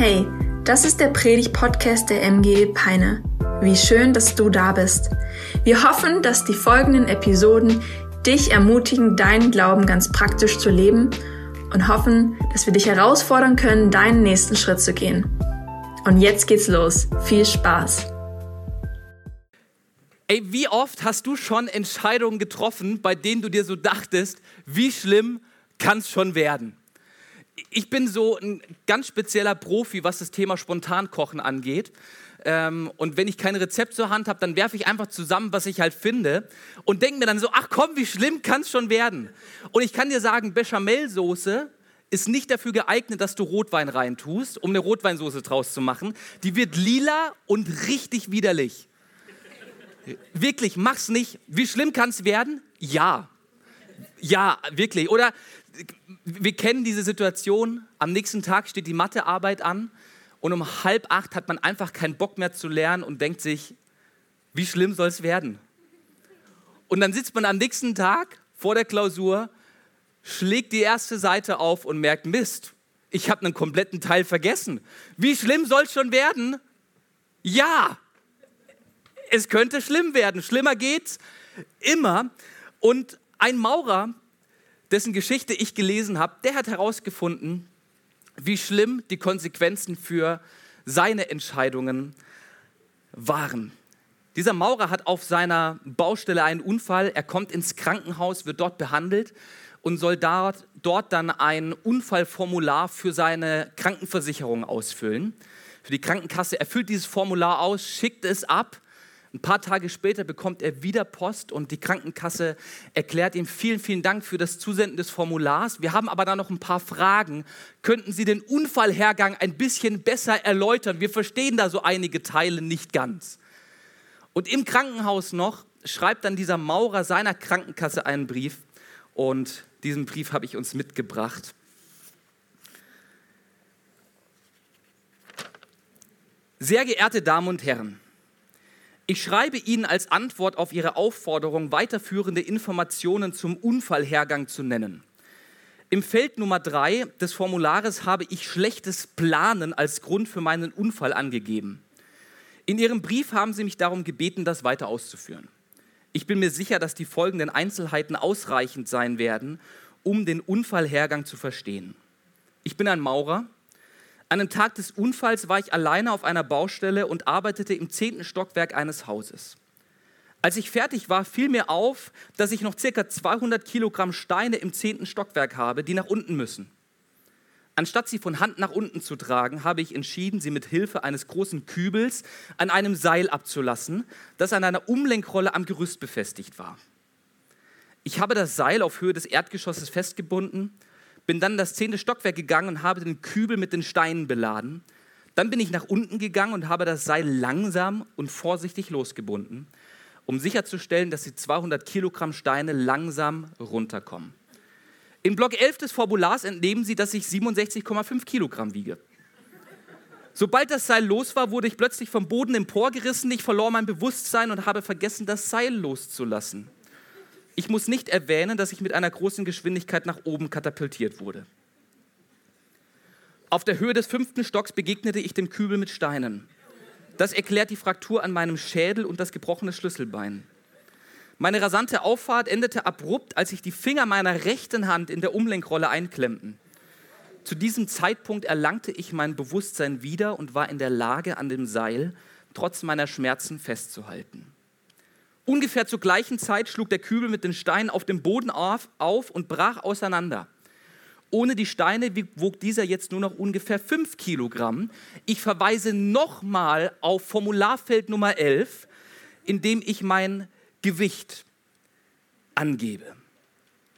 Hey, das ist der Predig-Podcast der MG Peine. Wie schön, dass du da bist. Wir hoffen, dass die folgenden Episoden dich ermutigen, deinen Glauben ganz praktisch zu leben und hoffen, dass wir dich herausfordern können, deinen nächsten Schritt zu gehen. Und jetzt geht's los. Viel Spaß. Ey, wie oft hast du schon Entscheidungen getroffen, bei denen du dir so dachtest, wie schlimm kann es schon werden? Ich bin so ein ganz spezieller Profi, was das Thema Spontankochen angeht. Ähm, und wenn ich kein Rezept zur Hand habe, dann werfe ich einfach zusammen, was ich halt finde und denke mir dann so, ach komm, wie schlimm kann es schon werden? Und ich kann dir sagen, Bechamelsoße ist nicht dafür geeignet, dass du Rotwein reintust, um eine Rotweinsoße draus zu machen. Die wird lila und richtig widerlich. Wirklich, mach's nicht. Wie schlimm kann es werden? Ja. Ja, wirklich. Oder wir kennen diese Situation, am nächsten Tag steht die Mathearbeit an und um halb acht hat man einfach keinen Bock mehr zu lernen und denkt sich, wie schlimm soll es werden? Und dann sitzt man am nächsten Tag vor der Klausur, schlägt die erste Seite auf und merkt, Mist, ich habe einen kompletten Teil vergessen. Wie schlimm soll es schon werden? Ja, es könnte schlimm werden. Schlimmer geht's immer. Und ein Maurer, dessen Geschichte ich gelesen habe, der hat herausgefunden, wie schlimm die Konsequenzen für seine Entscheidungen waren. Dieser Maurer hat auf seiner Baustelle einen Unfall, er kommt ins Krankenhaus, wird dort behandelt und soll dort, dort dann ein Unfallformular für seine Krankenversicherung ausfüllen. Für die Krankenkasse. Er füllt dieses Formular aus, schickt es ab ein paar Tage später bekommt er wieder Post und die Krankenkasse erklärt ihm vielen, vielen Dank für das Zusenden des Formulars. Wir haben aber da noch ein paar Fragen. Könnten Sie den Unfallhergang ein bisschen besser erläutern? Wir verstehen da so einige Teile nicht ganz. Und im Krankenhaus noch schreibt dann dieser Maurer seiner Krankenkasse einen Brief und diesen Brief habe ich uns mitgebracht. Sehr geehrte Damen und Herren, ich schreibe Ihnen als Antwort auf Ihre Aufforderung, weiterführende Informationen zum Unfallhergang zu nennen. Im Feld Nummer 3 des Formulares habe ich schlechtes Planen als Grund für meinen Unfall angegeben. In Ihrem Brief haben Sie mich darum gebeten, das weiter auszuführen. Ich bin mir sicher, dass die folgenden Einzelheiten ausreichend sein werden, um den Unfallhergang zu verstehen. Ich bin ein Maurer, an einem Tag des Unfalls war ich alleine auf einer Baustelle und arbeitete im zehnten Stockwerk eines Hauses. Als ich fertig war, fiel mir auf, dass ich noch circa 200 Kilogramm Steine im zehnten Stockwerk habe, die nach unten müssen. Anstatt sie von Hand nach unten zu tragen, habe ich entschieden, sie mit Hilfe eines großen Kübels an einem Seil abzulassen, das an einer Umlenkrolle am Gerüst befestigt war. Ich habe das Seil auf Höhe des Erdgeschosses festgebunden bin dann das zehnte Stockwerk gegangen und habe den Kübel mit den Steinen beladen. Dann bin ich nach unten gegangen und habe das Seil langsam und vorsichtig losgebunden, um sicherzustellen, dass die 200 Kilogramm Steine langsam runterkommen. In Block 11 des Formulars entnehmen Sie, dass ich 67,5 Kilogramm wiege. Sobald das Seil los war, wurde ich plötzlich vom Boden emporgerissen. Ich verlor mein Bewusstsein und habe vergessen, das Seil loszulassen. Ich muss nicht erwähnen, dass ich mit einer großen Geschwindigkeit nach oben katapultiert wurde. Auf der Höhe des fünften Stocks begegnete ich dem Kübel mit Steinen. Das erklärt die Fraktur an meinem Schädel und das gebrochene Schlüsselbein. Meine rasante Auffahrt endete abrupt, als sich die Finger meiner rechten Hand in der Umlenkrolle einklemmten. Zu diesem Zeitpunkt erlangte ich mein Bewusstsein wieder und war in der Lage, an dem Seil trotz meiner Schmerzen festzuhalten. Ungefähr zur gleichen Zeit schlug der Kübel mit den Steinen auf dem Boden auf, auf und brach auseinander. Ohne die Steine wog dieser jetzt nur noch ungefähr 5 Kilogramm. Ich verweise nochmal auf Formularfeld Nummer 11, in dem ich mein Gewicht angebe.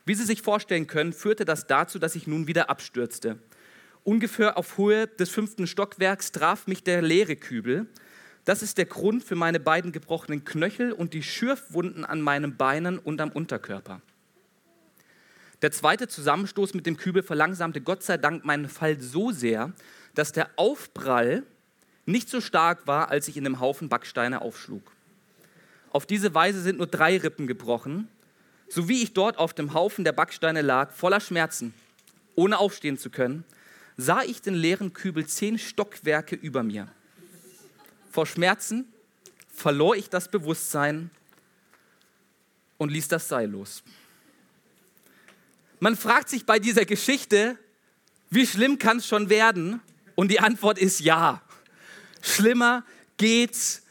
Wie Sie sich vorstellen können, führte das dazu, dass ich nun wieder abstürzte. Ungefähr auf Höhe des fünften Stockwerks traf mich der leere Kübel. Das ist der Grund für meine beiden gebrochenen Knöchel und die Schürfwunden an meinen Beinen und am Unterkörper. Der zweite Zusammenstoß mit dem Kübel verlangsamte Gott sei Dank meinen Fall so sehr, dass der Aufprall nicht so stark war, als ich in dem Haufen Backsteine aufschlug. Auf diese Weise sind nur drei Rippen gebrochen, so wie ich dort auf dem Haufen der Backsteine lag, voller Schmerzen, ohne aufstehen zu können, sah ich den leeren Kübel zehn Stockwerke über mir. Vor Schmerzen verlor ich das Bewusstsein und ließ das Seil los. Man fragt sich bei dieser Geschichte, wie schlimm kann es schon werden? Und die Antwort ist ja. Schlimmer geht's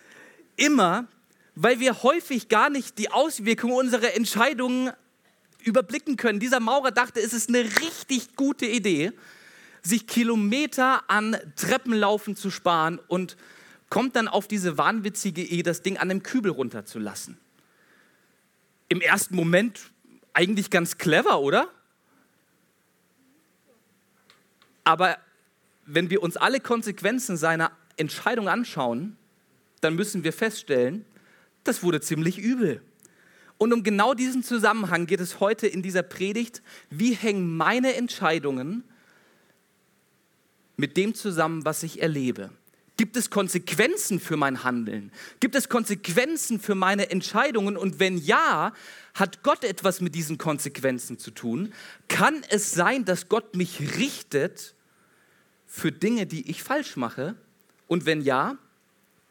immer, weil wir häufig gar nicht die Auswirkungen unserer Entscheidungen überblicken können. Dieser Maurer dachte, es ist eine richtig gute Idee, sich Kilometer an Treppenlaufen zu sparen und kommt dann auf diese wahnwitzige Idee, das Ding an einem Kübel runterzulassen. Im ersten Moment eigentlich ganz clever, oder? Aber wenn wir uns alle Konsequenzen seiner Entscheidung anschauen, dann müssen wir feststellen, das wurde ziemlich übel. Und um genau diesen Zusammenhang geht es heute in dieser Predigt. Wie hängen meine Entscheidungen mit dem zusammen, was ich erlebe? Gibt es Konsequenzen für mein Handeln? Gibt es Konsequenzen für meine Entscheidungen? Und wenn ja, hat Gott etwas mit diesen Konsequenzen zu tun? Kann es sein, dass Gott mich richtet für Dinge, die ich falsch mache? Und wenn ja,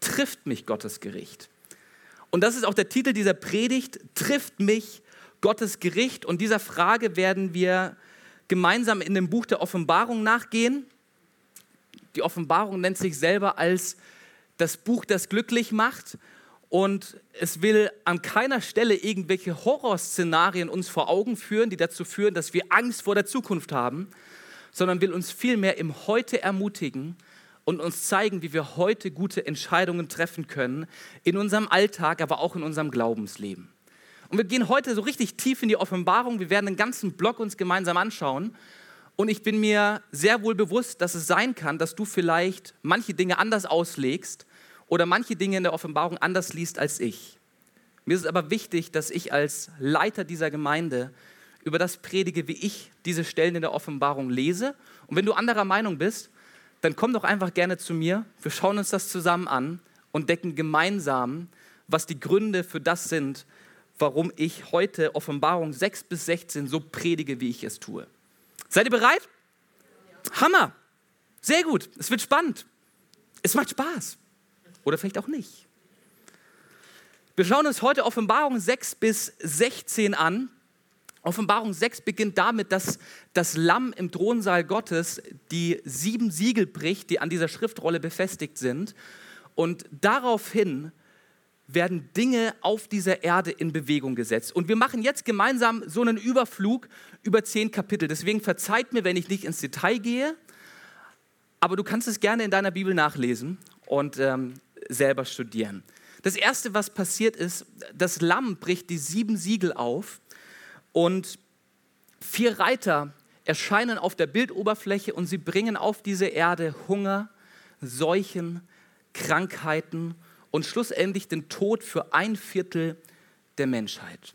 trifft mich Gottes Gericht? Und das ist auch der Titel dieser Predigt, trifft mich Gottes Gericht? Und dieser Frage werden wir gemeinsam in dem Buch der Offenbarung nachgehen. Die Offenbarung nennt sich selber als das Buch, das glücklich macht. Und es will an keiner Stelle irgendwelche Horrorszenarien uns vor Augen führen, die dazu führen, dass wir Angst vor der Zukunft haben, sondern will uns vielmehr im Heute ermutigen und uns zeigen, wie wir heute gute Entscheidungen treffen können in unserem Alltag, aber auch in unserem Glaubensleben. Und wir gehen heute so richtig tief in die Offenbarung. Wir werden den ganzen Block uns gemeinsam anschauen. Und ich bin mir sehr wohl bewusst, dass es sein kann, dass du vielleicht manche Dinge anders auslegst oder manche Dinge in der Offenbarung anders liest als ich. Mir ist es aber wichtig, dass ich als Leiter dieser Gemeinde über das predige, wie ich diese Stellen in der Offenbarung lese. Und wenn du anderer Meinung bist, dann komm doch einfach gerne zu mir. Wir schauen uns das zusammen an und decken gemeinsam, was die Gründe für das sind, warum ich heute Offenbarung 6 bis 16 so predige, wie ich es tue. Seid ihr bereit? Hammer! Sehr gut, es wird spannend. Es macht Spaß. Oder vielleicht auch nicht. Wir schauen uns heute Offenbarung 6 bis 16 an. Offenbarung 6 beginnt damit, dass das Lamm im Thronsaal Gottes die sieben Siegel bricht, die an dieser Schriftrolle befestigt sind. Und daraufhin werden Dinge auf dieser Erde in Bewegung gesetzt. Und wir machen jetzt gemeinsam so einen Überflug über zehn Kapitel. Deswegen verzeiht mir, wenn ich nicht ins Detail gehe, aber du kannst es gerne in deiner Bibel nachlesen und ähm, selber studieren. Das Erste, was passiert ist, das Lamm bricht die sieben Siegel auf und vier Reiter erscheinen auf der Bildoberfläche und sie bringen auf diese Erde Hunger, Seuchen, Krankheiten und schlussendlich den Tod für ein Viertel der Menschheit.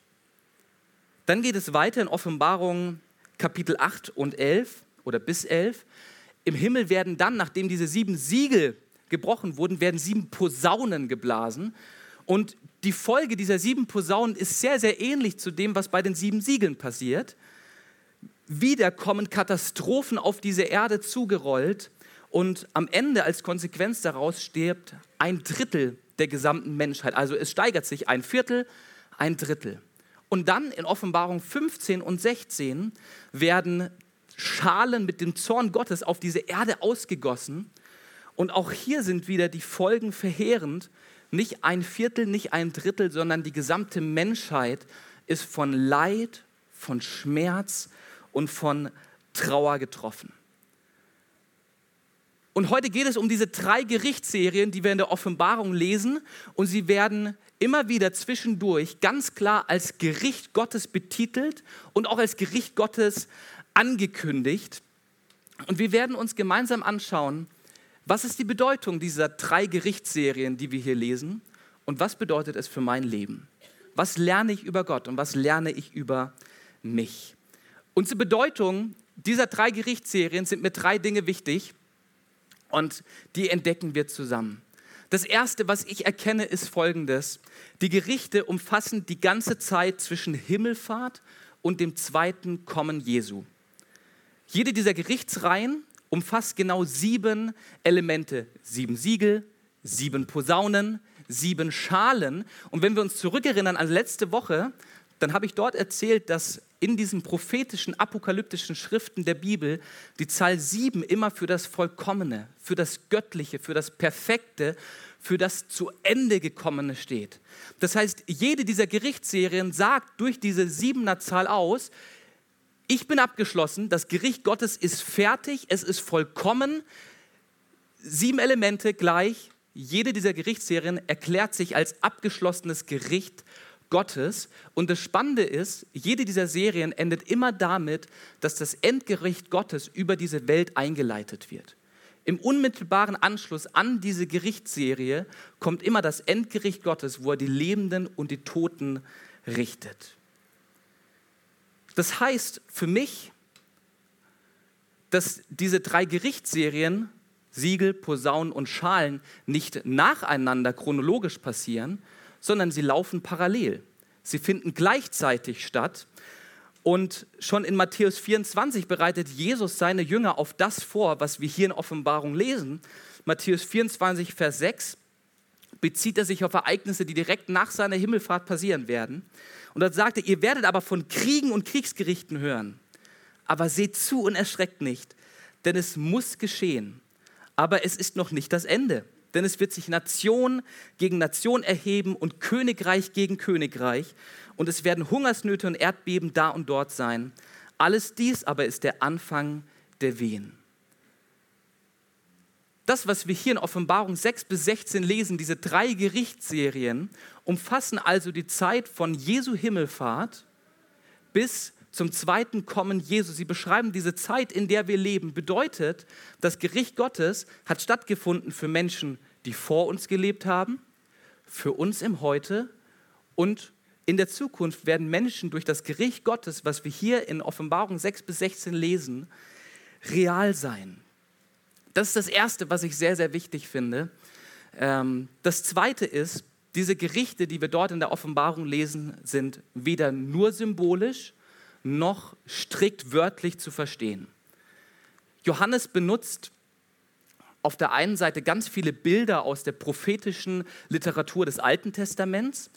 Dann geht es weiter in Offenbarung Kapitel 8 und 11 oder bis 11. Im Himmel werden dann, nachdem diese sieben Siegel gebrochen wurden, werden sieben Posaunen geblasen. Und die Folge dieser sieben Posaunen ist sehr, sehr ähnlich zu dem, was bei den sieben Siegeln passiert. Wieder kommen Katastrophen auf diese Erde zugerollt und am Ende als Konsequenz daraus stirbt ein Drittel der gesamten Menschheit. Also es steigert sich ein Viertel, ein Drittel. Und dann in Offenbarung 15 und 16 werden Schalen mit dem Zorn Gottes auf diese Erde ausgegossen. Und auch hier sind wieder die Folgen verheerend, nicht ein Viertel, nicht ein Drittel, sondern die gesamte Menschheit ist von Leid, von Schmerz und von Trauer getroffen. Und heute geht es um diese drei Gerichtsserien, die wir in der Offenbarung lesen. Und sie werden immer wieder zwischendurch ganz klar als Gericht Gottes betitelt und auch als Gericht Gottes angekündigt. Und wir werden uns gemeinsam anschauen, was ist die Bedeutung dieser drei Gerichtsserien, die wir hier lesen? Und was bedeutet es für mein Leben? Was lerne ich über Gott und was lerne ich über mich? Und zur Bedeutung dieser drei Gerichtsserien sind mir drei Dinge wichtig und die entdecken wir zusammen. Das Erste, was ich erkenne, ist Folgendes. Die Gerichte umfassen die ganze Zeit zwischen Himmelfahrt und dem zweiten Kommen Jesu. Jede dieser Gerichtsreihen umfasst genau sieben Elemente, sieben Siegel, sieben Posaunen, sieben Schalen. Und wenn wir uns zurückerinnern an letzte Woche, dann habe ich dort erzählt, dass in diesen prophetischen, apokalyptischen Schriften der Bibel die Zahl sieben immer für das Vollkommene, für das Göttliche, für das Perfekte, für das zu Ende gekommene steht. Das heißt, jede dieser Gerichtsserien sagt durch diese siebener Zahl aus, ich bin abgeschlossen, das Gericht Gottes ist fertig, es ist vollkommen. Sieben Elemente gleich, jede dieser Gerichtsserien erklärt sich als abgeschlossenes Gericht Gottes. Und das Spannende ist, jede dieser Serien endet immer damit, dass das Endgericht Gottes über diese Welt eingeleitet wird. Im unmittelbaren Anschluss an diese Gerichtsserie kommt immer das Endgericht Gottes, wo er die Lebenden und die Toten richtet. Das heißt für mich, dass diese drei Gerichtsserien, Siegel, Posaunen und Schalen, nicht nacheinander chronologisch passieren, sondern sie laufen parallel. Sie finden gleichzeitig statt. Und schon in Matthäus 24 bereitet Jesus seine Jünger auf das vor, was wir hier in Offenbarung lesen. Matthäus 24, Vers 6 bezieht er sich auf Ereignisse, die direkt nach seiner Himmelfahrt passieren werden. Und dort sagt er, ihr werdet aber von Kriegen und Kriegsgerichten hören. Aber seht zu und erschreckt nicht, denn es muss geschehen. Aber es ist noch nicht das Ende denn es wird sich Nation gegen Nation erheben und Königreich gegen Königreich und es werden Hungersnöte und Erdbeben da und dort sein. Alles dies aber ist der Anfang der Wehen. Das, was wir hier in Offenbarung 6 bis 16 lesen, diese drei Gerichtsserien, umfassen also die Zeit von Jesu Himmelfahrt bis zum zweiten Kommen Jesu. Sie beschreiben diese Zeit, in der wir leben. Bedeutet, das Gericht Gottes hat stattgefunden für Menschen, die vor uns gelebt haben, für uns im Heute und in der Zukunft werden Menschen durch das Gericht Gottes, was wir hier in Offenbarung 6 bis 16 lesen, real sein. Das ist das Erste, was ich sehr, sehr wichtig finde. Ähm, das Zweite ist, diese Gerichte, die wir dort in der Offenbarung lesen, sind weder nur symbolisch, noch strikt wörtlich zu verstehen. Johannes benutzt auf der einen Seite ganz viele Bilder aus der prophetischen Literatur des Alten Testaments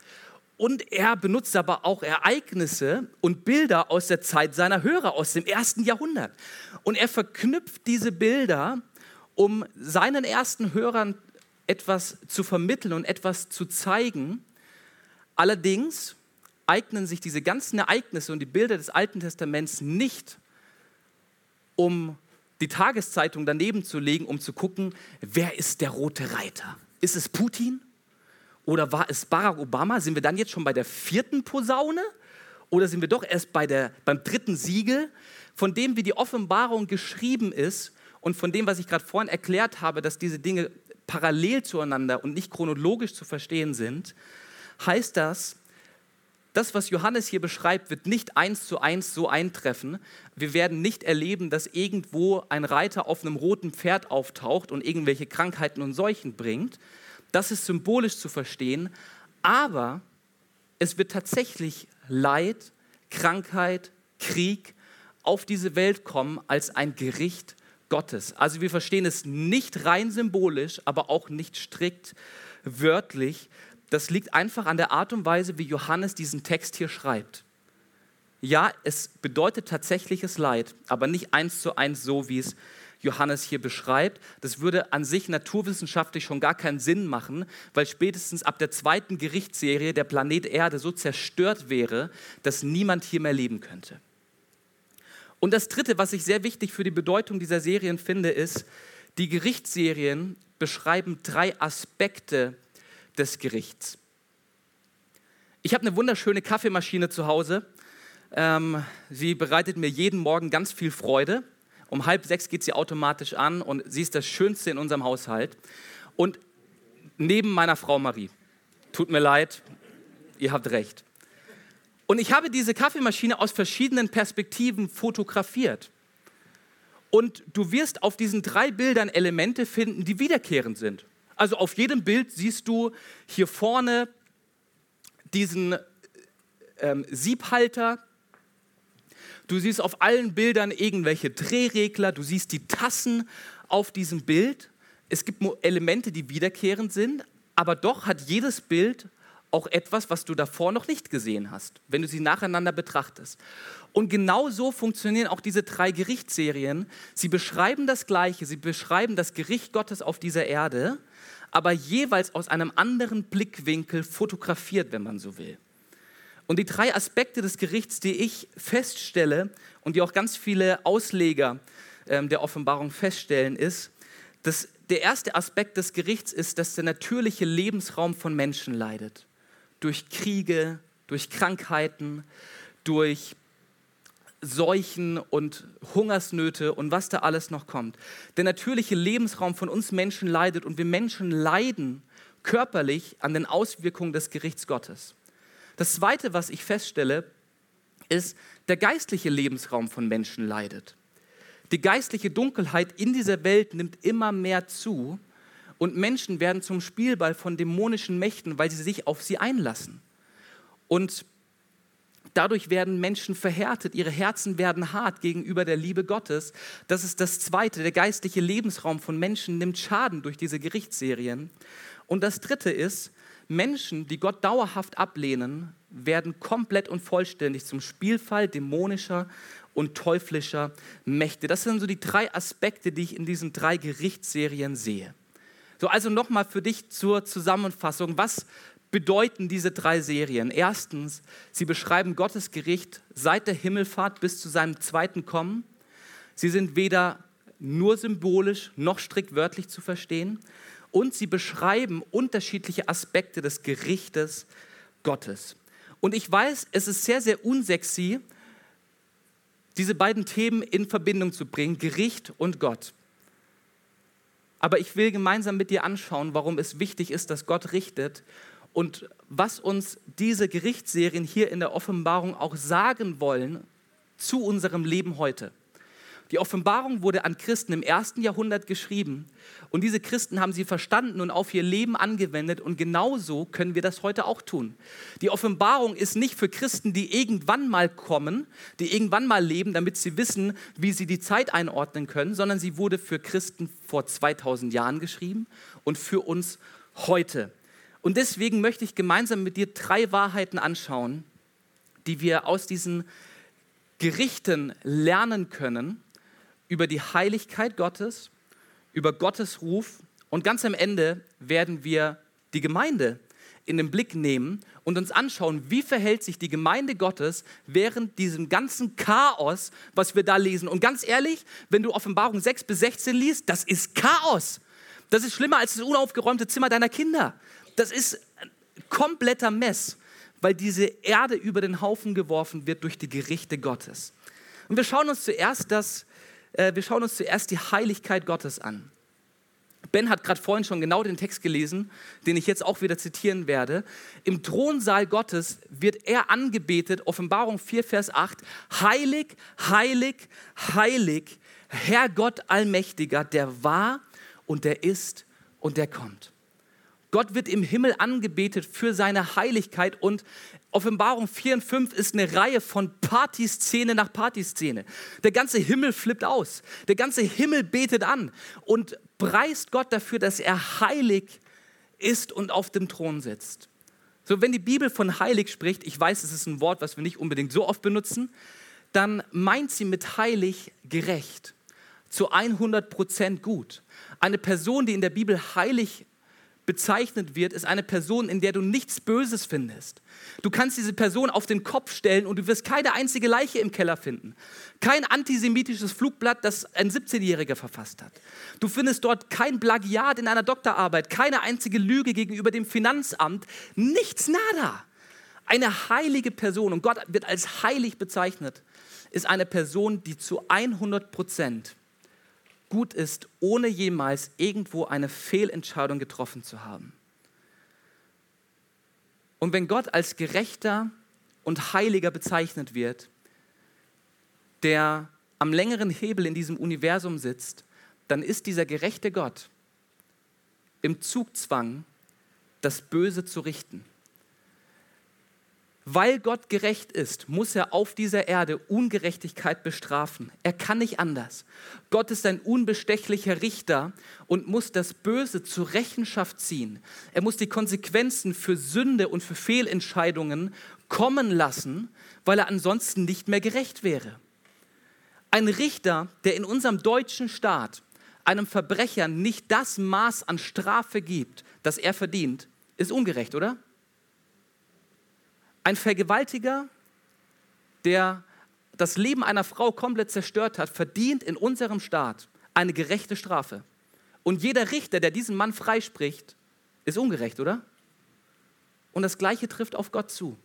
und er benutzt aber auch Ereignisse und Bilder aus der Zeit seiner Hörer, aus dem ersten Jahrhundert. Und er verknüpft diese Bilder, um seinen ersten Hörern etwas zu vermitteln und etwas zu zeigen. Allerdings eignen sich diese ganzen Ereignisse und die Bilder des Alten Testaments nicht, um die Tageszeitung daneben zu legen, um zu gucken, wer ist der rote Reiter? Ist es Putin? Oder war es Barack Obama? Sind wir dann jetzt schon bei der vierten Posaune? Oder sind wir doch erst bei der, beim dritten Siegel, von dem wie die Offenbarung geschrieben ist und von dem, was ich gerade vorhin erklärt habe, dass diese Dinge parallel zueinander und nicht chronologisch zu verstehen sind, heißt das, das, was Johannes hier beschreibt, wird nicht eins zu eins so eintreffen. Wir werden nicht erleben, dass irgendwo ein Reiter auf einem roten Pferd auftaucht und irgendwelche Krankheiten und Seuchen bringt. Das ist symbolisch zu verstehen, aber es wird tatsächlich Leid, Krankheit, Krieg auf diese Welt kommen als ein Gericht Gottes. Also wir verstehen es nicht rein symbolisch, aber auch nicht strikt wörtlich, das liegt einfach an der Art und Weise, wie Johannes diesen Text hier schreibt. Ja, es bedeutet tatsächliches Leid, aber nicht eins zu eins so, wie es Johannes hier beschreibt. Das würde an sich naturwissenschaftlich schon gar keinen Sinn machen, weil spätestens ab der zweiten Gerichtsserie der Planet Erde so zerstört wäre, dass niemand hier mehr leben könnte. Und das Dritte, was ich sehr wichtig für die Bedeutung dieser Serien finde, ist, die Gerichtsserien beschreiben drei Aspekte des Gerichts. Ich habe eine wunderschöne Kaffeemaschine zu Hause. Ähm, sie bereitet mir jeden Morgen ganz viel Freude. Um halb sechs geht sie automatisch an und sie ist das Schönste in unserem Haushalt. Und neben meiner Frau Marie. Tut mir leid, ihr habt recht. Und ich habe diese Kaffeemaschine aus verschiedenen Perspektiven fotografiert. Und du wirst auf diesen drei Bildern Elemente finden, die wiederkehrend sind. Also auf jedem Bild siehst du hier vorne diesen ähm, Siebhalter. Du siehst auf allen Bildern irgendwelche Drehregler, du siehst die Tassen auf diesem Bild. Es gibt Elemente, die wiederkehrend sind, aber doch hat jedes Bild auch etwas, was du davor noch nicht gesehen hast, wenn du sie nacheinander betrachtest. Und genau so funktionieren auch diese drei Gerichtsserien. Sie beschreiben das Gleiche, sie beschreiben das Gericht Gottes auf dieser Erde, aber jeweils aus einem anderen Blickwinkel fotografiert, wenn man so will. Und die drei Aspekte des Gerichts, die ich feststelle und die auch ganz viele Ausleger ähm, der Offenbarung feststellen, ist, dass der erste Aspekt des Gerichts ist, dass der natürliche Lebensraum von Menschen leidet. Durch Kriege, durch Krankheiten, durch Seuchen und Hungersnöte und was da alles noch kommt. Der natürliche Lebensraum von uns Menschen leidet und wir Menschen leiden körperlich an den Auswirkungen des Gerichts Gottes. Das Zweite, was ich feststelle, ist, der geistliche Lebensraum von Menschen leidet. Die geistliche Dunkelheit in dieser Welt nimmt immer mehr zu und Menschen werden zum Spielball von dämonischen Mächten, weil sie sich auf sie einlassen. Und dadurch werden Menschen verhärtet, ihre Herzen werden hart gegenüber der Liebe Gottes. Das ist das Zweite. Der geistliche Lebensraum von Menschen nimmt Schaden durch diese Gerichtsserien. Und das Dritte ist, Menschen, die Gott dauerhaft ablehnen, werden komplett und vollständig zum Spielfall dämonischer und teuflischer Mächte. Das sind so die drei Aspekte, die ich in diesen drei Gerichtsserien sehe. So, also nochmal für dich zur Zusammenfassung. Was bedeuten diese drei Serien? Erstens, sie beschreiben Gottes Gericht seit der Himmelfahrt bis zu seinem zweiten Kommen. Sie sind weder nur symbolisch noch strikt wörtlich zu verstehen und sie beschreiben unterschiedliche Aspekte des Gerichtes Gottes. Und ich weiß, es ist sehr, sehr unsexy, diese beiden Themen in Verbindung zu bringen, Gericht und Gott. Aber ich will gemeinsam mit dir anschauen, warum es wichtig ist, dass Gott richtet und was uns diese Gerichtsserien hier in der Offenbarung auch sagen wollen zu unserem Leben heute. Die Offenbarung wurde an Christen im ersten Jahrhundert geschrieben und diese Christen haben sie verstanden und auf ihr Leben angewendet und genauso können wir das heute auch tun. Die Offenbarung ist nicht für Christen, die irgendwann mal kommen, die irgendwann mal leben, damit sie wissen, wie sie die Zeit einordnen können, sondern sie wurde für Christen vor 2000 Jahren geschrieben und für uns heute. Und deswegen möchte ich gemeinsam mit dir drei Wahrheiten anschauen, die wir aus diesen Gerichten lernen können über die Heiligkeit Gottes, über Gottes Ruf und ganz am Ende werden wir die Gemeinde in den Blick nehmen und uns anschauen, wie verhält sich die Gemeinde Gottes während diesem ganzen Chaos, was wir da lesen. Und ganz ehrlich, wenn du Offenbarung 6 bis 16 liest, das ist Chaos. Das ist schlimmer als das unaufgeräumte Zimmer deiner Kinder. Das ist ein kompletter Mess, weil diese Erde über den Haufen geworfen wird durch die Gerichte Gottes. Und wir schauen uns zuerst das äh, wir schauen uns zuerst die Heiligkeit Gottes an. Ben hat gerade vorhin schon genau den Text gelesen, den ich jetzt auch wieder zitieren werde. Im Thronsaal Gottes wird er angebetet, Offenbarung 4, Vers 8, heilig, heilig, heilig, Herr Gott Allmächtiger, der war und der ist und der kommt. Gott wird im Himmel angebetet für seine Heiligkeit und Offenbarung 4 und 5 ist eine Reihe von Partyszene nach Partyszene. Der ganze Himmel flippt aus. Der ganze Himmel betet an und preist Gott dafür, dass er heilig ist und auf dem Thron sitzt. So, wenn die Bibel von heilig spricht, ich weiß, es ist ein Wort, was wir nicht unbedingt so oft benutzen, dann meint sie mit heilig gerecht, zu 100 Prozent gut. Eine Person, die in der Bibel heilig bezeichnet wird, ist eine Person, in der du nichts Böses findest. Du kannst diese Person auf den Kopf stellen und du wirst keine einzige Leiche im Keller finden. Kein antisemitisches Flugblatt, das ein 17-Jähriger verfasst hat. Du findest dort kein Plagiat in einer Doktorarbeit, keine einzige Lüge gegenüber dem Finanzamt, nichts nada. Eine heilige Person, und Gott wird als heilig bezeichnet, ist eine Person, die zu 100 Prozent gut ist, ohne jemals irgendwo eine Fehlentscheidung getroffen zu haben. Und wenn Gott als gerechter und heiliger bezeichnet wird, der am längeren Hebel in diesem Universum sitzt, dann ist dieser gerechte Gott im Zugzwang, das Böse zu richten. Weil Gott gerecht ist, muss er auf dieser Erde Ungerechtigkeit bestrafen. Er kann nicht anders. Gott ist ein unbestechlicher Richter und muss das Böse zur Rechenschaft ziehen. Er muss die Konsequenzen für Sünde und für Fehlentscheidungen kommen lassen, weil er ansonsten nicht mehr gerecht wäre. Ein Richter, der in unserem deutschen Staat einem Verbrecher nicht das Maß an Strafe gibt, das er verdient, ist ungerecht, oder? Ein Vergewaltiger, der das Leben einer Frau komplett zerstört hat, verdient in unserem Staat eine gerechte Strafe. Und jeder Richter, der diesen Mann freispricht, ist ungerecht, oder? Und das Gleiche trifft auf Gott zu.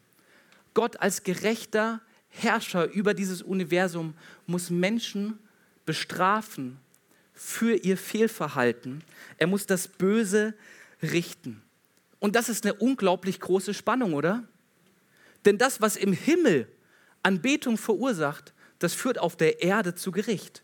Gott als gerechter Herrscher über dieses Universum muss Menschen bestrafen für ihr Fehlverhalten. Er muss das Böse richten. Und das ist eine unglaublich große Spannung, oder? Denn das, was im Himmel Anbetung verursacht, das führt auf der Erde zu Gericht.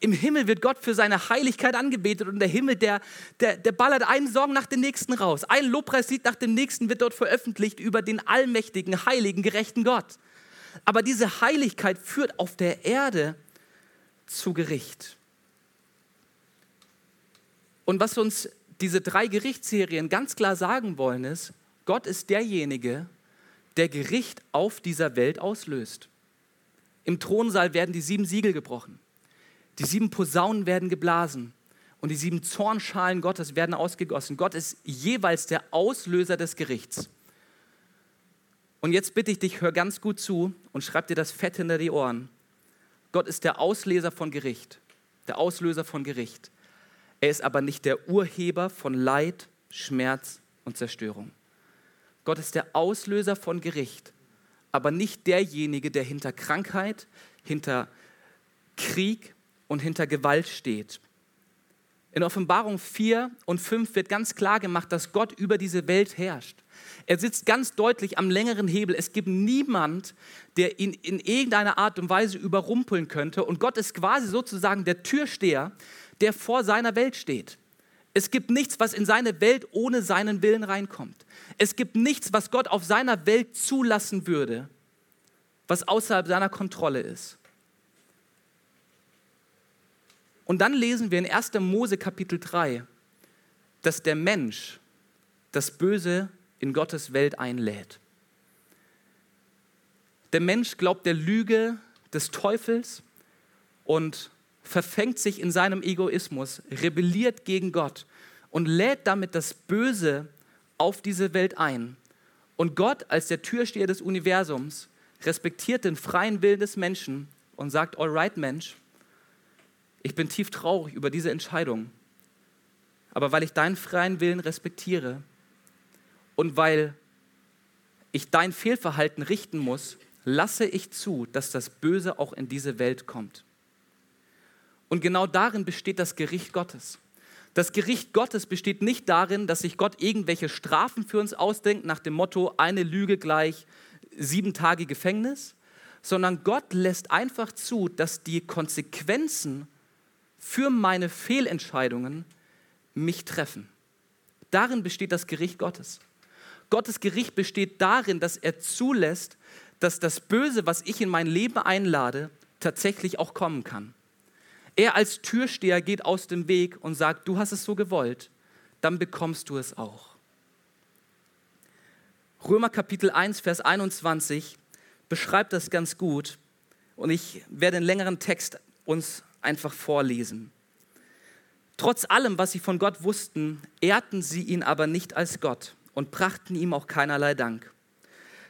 Im Himmel wird Gott für seine Heiligkeit angebetet und der Himmel, der, der, der ballert einen Song nach dem nächsten raus. Ein Lobpreislied nach dem nächsten wird dort veröffentlicht über den allmächtigen, heiligen, gerechten Gott. Aber diese Heiligkeit führt auf der Erde zu Gericht. Und was uns diese drei Gerichtsserien ganz klar sagen wollen, ist, Gott ist derjenige, der Gericht auf dieser Welt auslöst. Im Thronsaal werden die sieben Siegel gebrochen, die sieben Posaunen werden geblasen und die sieben Zornschalen Gottes werden ausgegossen. Gott ist jeweils der Auslöser des Gerichts. Und jetzt bitte ich dich, hör ganz gut zu und schreib dir das fett hinter die Ohren. Gott ist der Ausleser von Gericht, der Auslöser von Gericht. Er ist aber nicht der Urheber von Leid, Schmerz und Zerstörung. Gott ist der Auslöser von Gericht, aber nicht derjenige, der hinter Krankheit, hinter Krieg und hinter Gewalt steht. In Offenbarung 4 und 5 wird ganz klar gemacht, dass Gott über diese Welt herrscht. Er sitzt ganz deutlich am längeren Hebel. Es gibt niemand, der ihn in irgendeiner Art und Weise überrumpeln könnte. Und Gott ist quasi sozusagen der Türsteher, der vor seiner Welt steht. Es gibt nichts, was in seine Welt ohne seinen Willen reinkommt. Es gibt nichts, was Gott auf seiner Welt zulassen würde, was außerhalb seiner Kontrolle ist. Und dann lesen wir in 1. Mose Kapitel 3, dass der Mensch das Böse in Gottes Welt einlädt. Der Mensch glaubt der Lüge des Teufels und verfängt sich in seinem Egoismus, rebelliert gegen Gott und lädt damit das Böse auf diese Welt ein. Und Gott als der Türsteher des Universums respektiert den freien Willen des Menschen und sagt, alright Mensch, ich bin tief traurig über diese Entscheidung. Aber weil ich deinen freien Willen respektiere und weil ich dein Fehlverhalten richten muss, lasse ich zu, dass das Böse auch in diese Welt kommt. Und genau darin besteht das Gericht Gottes. Das Gericht Gottes besteht nicht darin, dass sich Gott irgendwelche Strafen für uns ausdenkt, nach dem Motto, eine Lüge gleich sieben Tage Gefängnis, sondern Gott lässt einfach zu, dass die Konsequenzen für meine Fehlentscheidungen mich treffen. Darin besteht das Gericht Gottes. Gottes Gericht besteht darin, dass er zulässt, dass das Böse, was ich in mein Leben einlade, tatsächlich auch kommen kann. Er als Türsteher geht aus dem Weg und sagt, du hast es so gewollt, dann bekommst du es auch. Römer Kapitel 1, Vers 21 beschreibt das ganz gut und ich werde den längeren Text uns einfach vorlesen. Trotz allem, was sie von Gott wussten, ehrten sie ihn aber nicht als Gott und brachten ihm auch keinerlei Dank.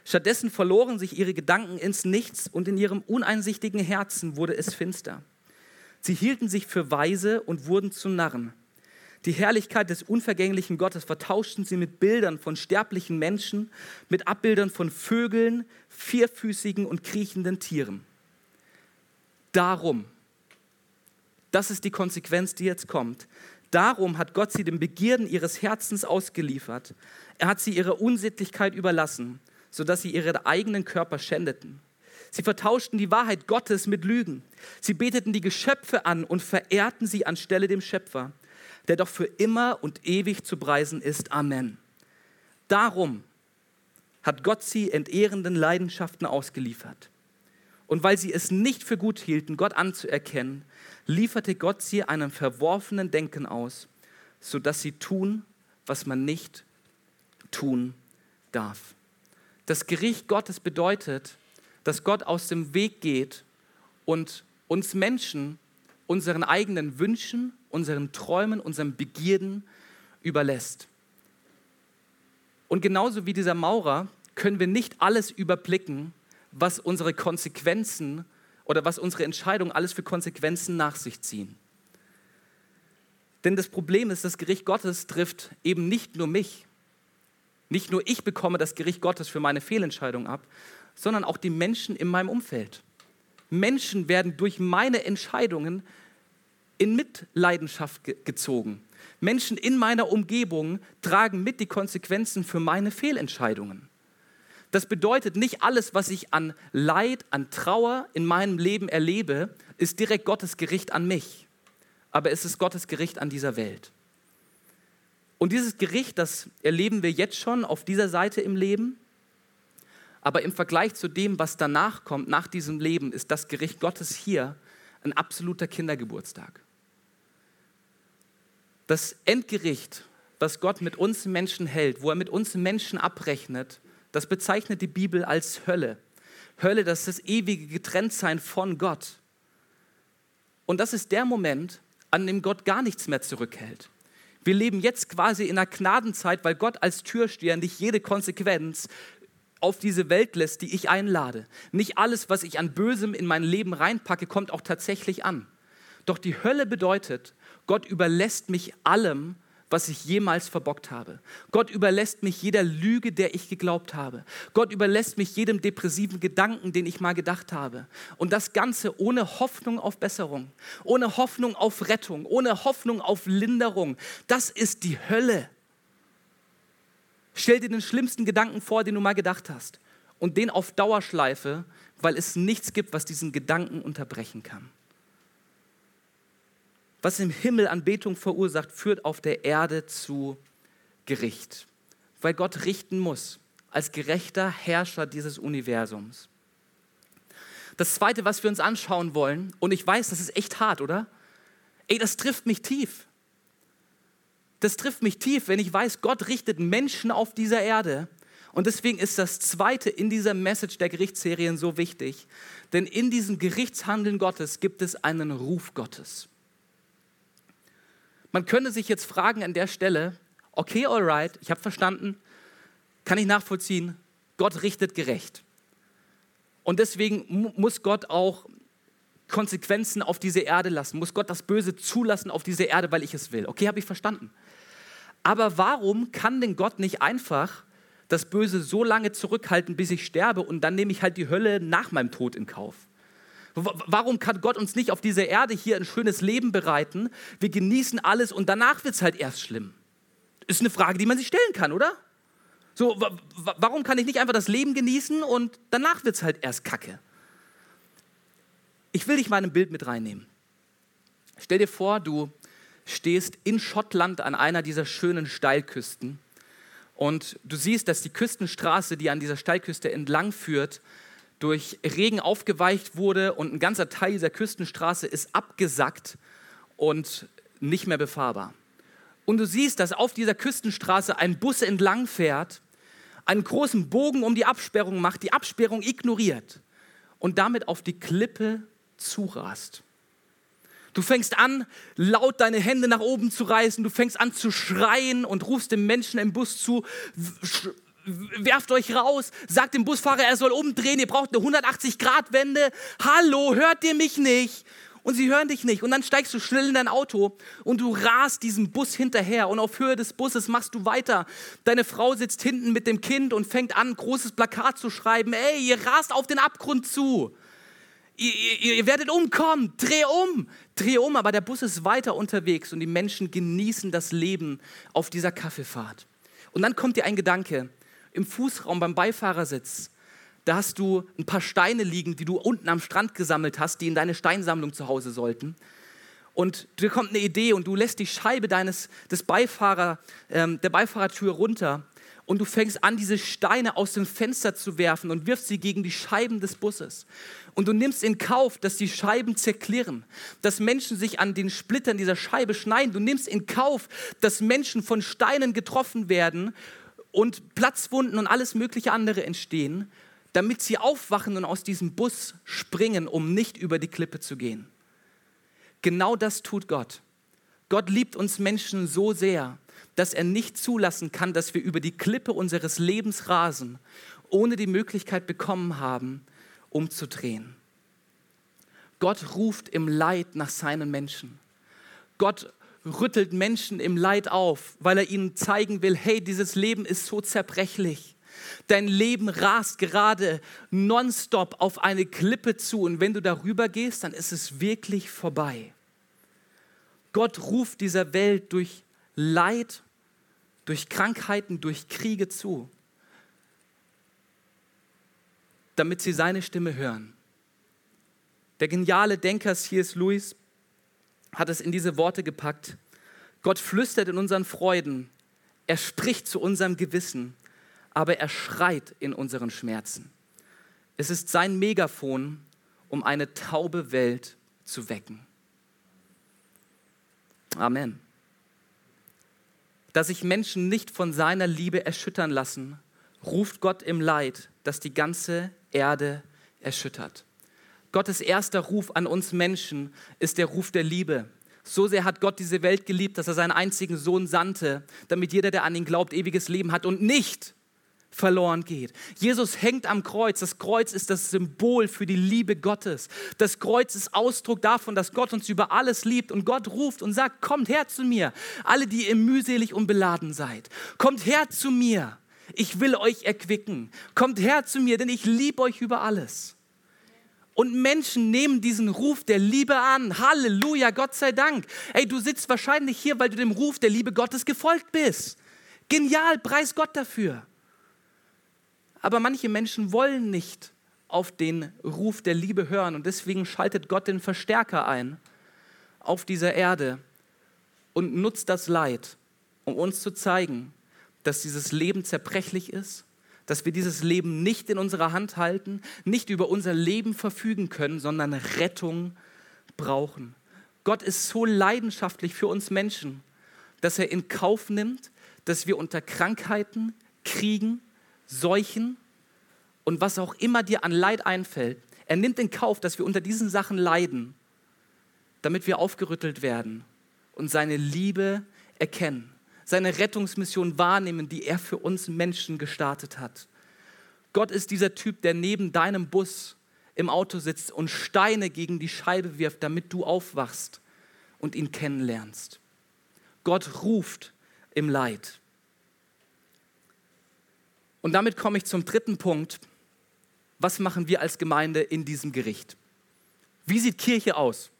Stattdessen verloren sich ihre Gedanken ins Nichts und in ihrem uneinsichtigen Herzen wurde es finster. Sie hielten sich für weise und wurden zu Narren. Die Herrlichkeit des unvergänglichen Gottes vertauschten sie mit Bildern von sterblichen Menschen, mit Abbildern von Vögeln, vierfüßigen und kriechenden Tieren. Darum, das ist die Konsequenz, die jetzt kommt. Darum hat Gott sie den Begierden ihres Herzens ausgeliefert. Er hat sie ihrer Unsittlichkeit überlassen, sodass sie ihren eigenen Körper schändeten. Sie vertauschten die Wahrheit Gottes mit Lügen. Sie beteten die Geschöpfe an und verehrten sie anstelle dem Schöpfer, der doch für immer und ewig zu preisen ist. Amen. Darum hat Gott sie entehrenden Leidenschaften ausgeliefert. Und weil sie es nicht für gut hielten, Gott anzuerkennen, lieferte Gott sie einem verworfenen Denken aus, sodass sie tun, was man nicht tun darf. Das Gericht Gottes bedeutet, dass Gott aus dem Weg geht und uns Menschen unseren eigenen Wünschen, unseren Träumen, unseren Begierden überlässt. Und genauso wie dieser Maurer können wir nicht alles überblicken, was unsere Konsequenzen oder was unsere Entscheidungen alles für Konsequenzen nach sich ziehen. Denn das Problem ist, das Gericht Gottes trifft eben nicht nur mich. Nicht nur ich bekomme das Gericht Gottes für meine Fehlentscheidung ab, sondern auch die Menschen in meinem Umfeld. Menschen werden durch meine Entscheidungen in Mitleidenschaft ge gezogen. Menschen in meiner Umgebung tragen mit die Konsequenzen für meine Fehlentscheidungen. Das bedeutet, nicht alles, was ich an Leid, an Trauer in meinem Leben erlebe, ist direkt Gottes Gericht an mich. Aber es ist Gottes Gericht an dieser Welt. Und dieses Gericht, das erleben wir jetzt schon auf dieser Seite im Leben. Aber im Vergleich zu dem, was danach kommt, nach diesem Leben, ist das Gericht Gottes hier ein absoluter Kindergeburtstag. Das Endgericht, was Gott mit uns Menschen hält, wo er mit uns Menschen abrechnet, das bezeichnet die Bibel als Hölle. Hölle, das ist das ewige Getrenntsein von Gott. Und das ist der Moment, an dem Gott gar nichts mehr zurückhält. Wir leben jetzt quasi in einer Gnadenzeit, weil Gott als Türsteher nicht jede Konsequenz auf diese Welt lässt, die ich einlade. Nicht alles, was ich an Bösem in mein Leben reinpacke, kommt auch tatsächlich an. Doch die Hölle bedeutet, Gott überlässt mich allem, was ich jemals verbockt habe. Gott überlässt mich jeder Lüge, der ich geglaubt habe. Gott überlässt mich jedem depressiven Gedanken, den ich mal gedacht habe. Und das Ganze ohne Hoffnung auf Besserung, ohne Hoffnung auf Rettung, ohne Hoffnung auf Linderung. Das ist die Hölle. Stell dir den schlimmsten Gedanken vor, den du mal gedacht hast. Und den auf Dauerschleife, weil es nichts gibt, was diesen Gedanken unterbrechen kann. Was im Himmel Anbetung verursacht, führt auf der Erde zu Gericht, weil Gott richten muss als gerechter Herrscher dieses Universums. Das Zweite, was wir uns anschauen wollen, und ich weiß, das ist echt hart, oder? Ey, das trifft mich tief. Das trifft mich tief, wenn ich weiß, Gott richtet Menschen auf dieser Erde. Und deswegen ist das Zweite in dieser Message der Gerichtsserien so wichtig. Denn in diesem Gerichtshandeln Gottes gibt es einen Ruf Gottes. Man könnte sich jetzt fragen an der Stelle, okay, alright, ich habe verstanden, kann ich nachvollziehen, Gott richtet gerecht. Und deswegen muss Gott auch Konsequenzen auf diese Erde lassen, muss Gott das Böse zulassen auf diese Erde, weil ich es will. Okay, habe ich verstanden. Aber warum kann denn Gott nicht einfach das Böse so lange zurückhalten, bis ich sterbe und dann nehme ich halt die Hölle nach meinem Tod in Kauf? Warum kann Gott uns nicht auf dieser Erde hier ein schönes Leben bereiten? Wir genießen alles und danach wird es halt erst schlimm. Ist eine Frage, die man sich stellen kann, oder? So, warum kann ich nicht einfach das Leben genießen und danach wird es halt erst kacke? Ich will dich mal in ein Bild mit reinnehmen. Stell dir vor, du stehst in Schottland an einer dieser schönen Steilküsten und du siehst, dass die Küstenstraße, die an dieser Steilküste entlang führt, durch Regen aufgeweicht wurde und ein ganzer Teil dieser Küstenstraße ist abgesackt und nicht mehr befahrbar. Und du siehst, dass auf dieser Küstenstraße ein Bus entlang fährt, einen großen Bogen um die Absperrung macht, die Absperrung ignoriert und damit auf die Klippe zurast. Du fängst an, laut deine Hände nach oben zu reißen, du fängst an zu schreien und rufst dem Menschen im Bus zu, werft euch raus, sagt dem Busfahrer, er soll umdrehen, ihr braucht eine 180-Grad-Wende. Hallo, hört ihr mich nicht? Und sie hören dich nicht. Und dann steigst du schnell in dein Auto und du rast diesem Bus hinterher. Und auf Höhe des Busses machst du weiter. Deine Frau sitzt hinten mit dem Kind und fängt an, großes Plakat zu schreiben. Ey, ihr rast auf den Abgrund zu. Ihr, ihr, werdet umkommen. Dreh um. Dreh um. Aber der Bus ist weiter unterwegs und die Menschen genießen das Leben auf dieser Kaffeefahrt. Und dann kommt dir ein Gedanke im Fußraum beim Beifahrersitz, da hast du ein paar Steine liegen, die du unten am Strand gesammelt hast, die in deine Steinsammlung zu Hause sollten. Und dir kommt eine Idee und du lässt die Scheibe deines, des Beifahrer, ähm, der Beifahrertür runter und du fängst an, diese Steine aus dem Fenster zu werfen und wirfst sie gegen die Scheiben des Busses. Und du nimmst in Kauf, dass die Scheiben zerklirren, dass Menschen sich an den Splittern dieser Scheibe schneiden. Du nimmst in Kauf, dass Menschen von Steinen getroffen werden und Platzwunden und alles mögliche andere entstehen, damit sie aufwachen und aus diesem Bus springen, um nicht über die Klippe zu gehen. Genau das tut Gott. Gott liebt uns Menschen so sehr, dass er nicht zulassen kann, dass wir über die Klippe unseres Lebens rasen, ohne die Möglichkeit bekommen haben, umzudrehen. Gott ruft im Leid nach seinen Menschen. Gott rüttelt Menschen im Leid auf, weil er ihnen zeigen will, hey, dieses Leben ist so zerbrechlich. Dein Leben rast gerade nonstop auf eine Klippe zu und wenn du darüber gehst, dann ist es wirklich vorbei. Gott ruft dieser Welt durch Leid, durch Krankheiten, durch Kriege zu, damit sie seine Stimme hören. Der geniale Denker C.S. Lewis hat es in diese Worte gepackt. Gott flüstert in unseren Freuden, er spricht zu unserem Gewissen, aber er schreit in unseren Schmerzen. Es ist sein Megafon, um eine taube Welt zu wecken. Amen. Dass sich Menschen nicht von seiner Liebe erschüttern lassen, ruft Gott im Leid, das die ganze Erde erschüttert. Gottes erster Ruf an uns Menschen ist der Ruf der Liebe. So sehr hat Gott diese Welt geliebt, dass er seinen einzigen Sohn sandte, damit jeder, der an ihn glaubt, ewiges Leben hat und nicht verloren geht. Jesus hängt am Kreuz. Das Kreuz ist das Symbol für die Liebe Gottes. Das Kreuz ist Ausdruck davon, dass Gott uns über alles liebt und Gott ruft und sagt, kommt her zu mir, alle, die ihr mühselig und beladen seid. Kommt her zu mir. Ich will euch erquicken. Kommt her zu mir, denn ich liebe euch über alles. Und Menschen nehmen diesen Ruf der Liebe an. Halleluja, Gott sei Dank. Ey, du sitzt wahrscheinlich hier, weil du dem Ruf der Liebe Gottes gefolgt bist. Genial, preis Gott dafür. Aber manche Menschen wollen nicht auf den Ruf der Liebe hören und deswegen schaltet Gott den Verstärker ein auf dieser Erde und nutzt das Leid, um uns zu zeigen, dass dieses Leben zerbrechlich ist, dass wir dieses Leben nicht in unserer Hand halten, nicht über unser Leben verfügen können, sondern Rettung brauchen. Gott ist so leidenschaftlich für uns Menschen, dass er in Kauf nimmt, dass wir unter Krankheiten, Kriegen, Seuchen und was auch immer dir an Leid einfällt. Er nimmt in Kauf, dass wir unter diesen Sachen leiden, damit wir aufgerüttelt werden und seine Liebe erkennen, seine Rettungsmission wahrnehmen, die er für uns Menschen gestartet hat. Gott ist dieser Typ, der neben deinem Bus im Auto sitzt und Steine gegen die Scheibe wirft, damit du aufwachst und ihn kennenlernst. Gott ruft im Leid. Und damit komme ich zum dritten Punkt. Was machen wir als Gemeinde in diesem Gericht? Wie sieht Kirche aus?